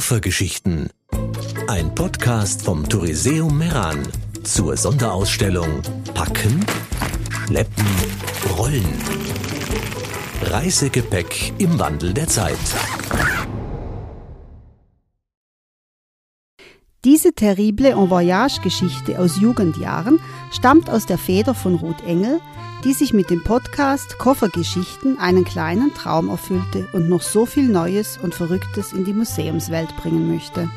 Koffergeschichten. Ein Podcast vom Touriseum Meran zur Sonderausstellung Packen, Schleppen, Rollen. Reisegepäck im Wandel der Zeit. Diese terrible En Voyage-Geschichte aus Jugendjahren stammt aus der Feder von Ruth Engel, die sich mit dem Podcast Koffergeschichten einen kleinen Traum erfüllte und noch so viel Neues und Verrücktes in die Museumswelt bringen möchte.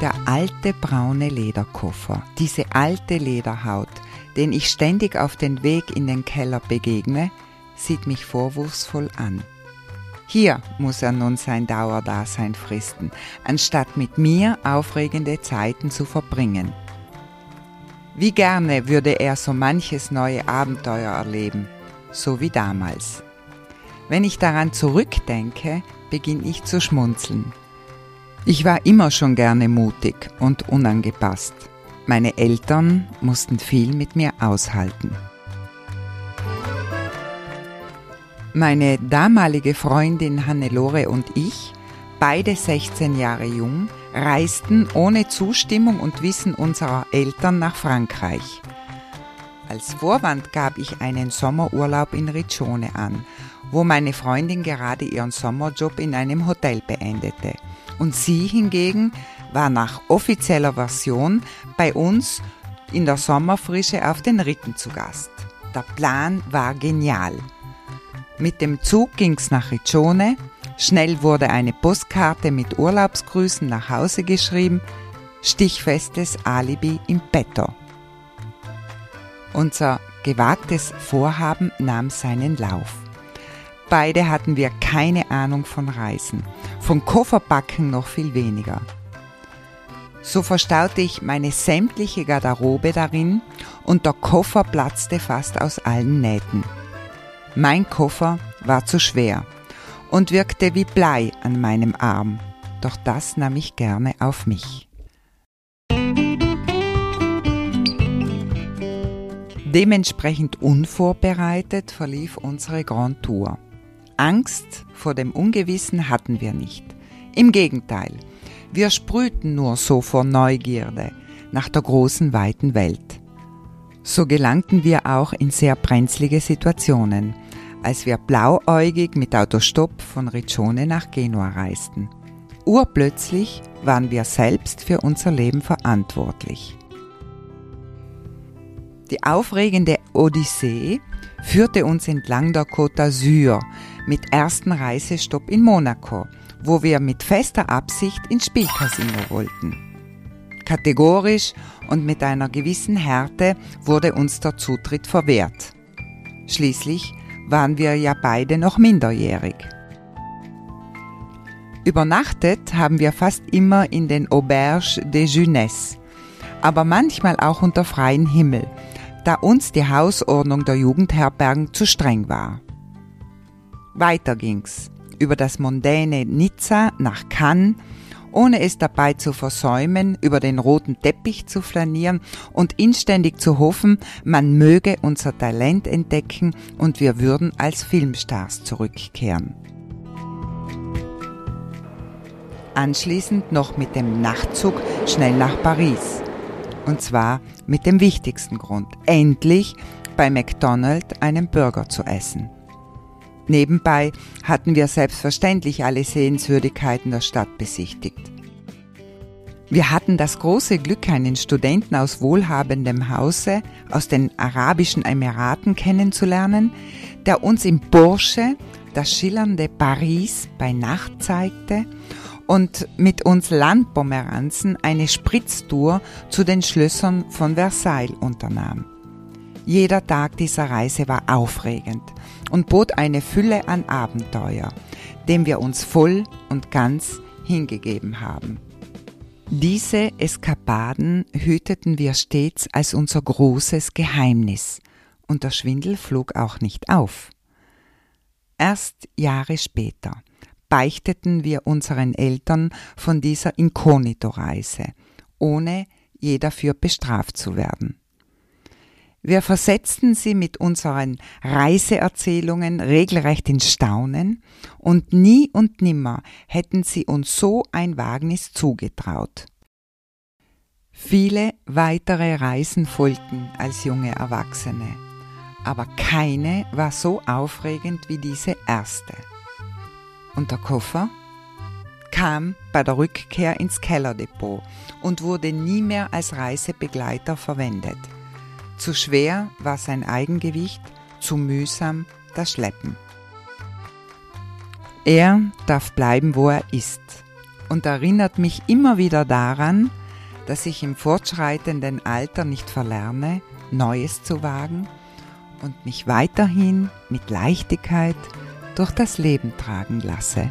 Der alte braune Lederkoffer, diese alte Lederhaut, den ich ständig auf den Weg in den Keller begegne, sieht mich vorwurfsvoll an. Hier muss er nun sein Dauerdasein fristen, anstatt mit mir aufregende Zeiten zu verbringen. Wie gerne würde er so manches neue Abenteuer erleben, so wie damals. Wenn ich daran zurückdenke, beginne ich zu schmunzeln. Ich war immer schon gerne mutig und unangepasst. Meine Eltern mussten viel mit mir aushalten. Meine damalige Freundin Hannelore und ich, beide 16 Jahre jung, reisten ohne Zustimmung und Wissen unserer Eltern nach Frankreich. Als Vorwand gab ich einen Sommerurlaub in Riccione an, wo meine Freundin gerade ihren Sommerjob in einem Hotel beendete. Und sie hingegen war nach offizieller Version bei uns in der Sommerfrische auf den Ritten zu Gast. Der Plan war genial. Mit dem Zug ging's nach Riccione. Schnell wurde eine Postkarte mit Urlaubsgrüßen nach Hause geschrieben. Stichfestes Alibi im Petto. Unser gewagtes Vorhaben nahm seinen Lauf. Beide hatten wir keine Ahnung von Reisen, von Kofferbacken noch viel weniger. So verstaute ich meine sämtliche Garderobe darin und der Koffer platzte fast aus allen Nähten. Mein Koffer war zu schwer und wirkte wie Blei an meinem Arm, doch das nahm ich gerne auf mich. Dementsprechend unvorbereitet verlief unsere Grand Tour. Angst vor dem Ungewissen hatten wir nicht. Im Gegenteil, wir sprühten nur so vor Neugierde nach der großen weiten Welt. So gelangten wir auch in sehr brenzlige Situationen, als wir blauäugig mit Autostopp von Riccione nach Genua reisten. Urplötzlich waren wir selbst für unser Leben verantwortlich. Die aufregende Odyssee führte uns entlang der Côte d'Azur mit ersten Reisestopp in Monaco, wo wir mit fester Absicht ins Spielcasino wollten. Kategorisch und mit einer gewissen Härte wurde uns der Zutritt verwehrt. Schließlich waren wir ja beide noch minderjährig. Übernachtet haben wir fast immer in den Auberges de Jeunesse, aber manchmal auch unter freiem Himmel, da uns die Hausordnung der Jugendherbergen zu streng war. Weiter ging's über das mondäne Nizza nach Cannes ohne es dabei zu versäumen, über den roten Teppich zu flanieren und inständig zu hoffen, man möge unser Talent entdecken und wir würden als Filmstars zurückkehren. Anschließend noch mit dem Nachtzug schnell nach Paris. Und zwar mit dem wichtigsten Grund, endlich bei McDonald's einen Burger zu essen. Nebenbei hatten wir selbstverständlich alle Sehenswürdigkeiten der Stadt besichtigt. Wir hatten das große Glück, einen Studenten aus wohlhabendem Hause aus den Arabischen Emiraten kennenzulernen, der uns im Bursche das schillernde Paris bei Nacht zeigte und mit uns Landpomeranzen eine Spritztour zu den Schlössern von Versailles unternahm. Jeder Tag dieser Reise war aufregend und bot eine Fülle an Abenteuer, dem wir uns voll und ganz hingegeben haben. Diese Eskapaden hüteten wir stets als unser großes Geheimnis, und der Schwindel flog auch nicht auf. Erst Jahre später beichteten wir unseren Eltern von dieser Inkognito-Reise, ohne je dafür bestraft zu werden. Wir versetzten sie mit unseren Reiseerzählungen regelrecht in Staunen, und nie und nimmer hätten sie uns so ein Wagnis zugetraut. Viele weitere Reisen folgten als junge Erwachsene, aber keine war so aufregend wie diese erste. Und der Koffer kam bei der Rückkehr ins Kellerdepot und wurde nie mehr als Reisebegleiter verwendet. Zu schwer war sein Eigengewicht, zu mühsam das Schleppen. Er darf bleiben, wo er ist und erinnert mich immer wieder daran, dass ich im fortschreitenden Alter nicht verlerne, Neues zu wagen und mich weiterhin mit Leichtigkeit durch das Leben tragen lasse.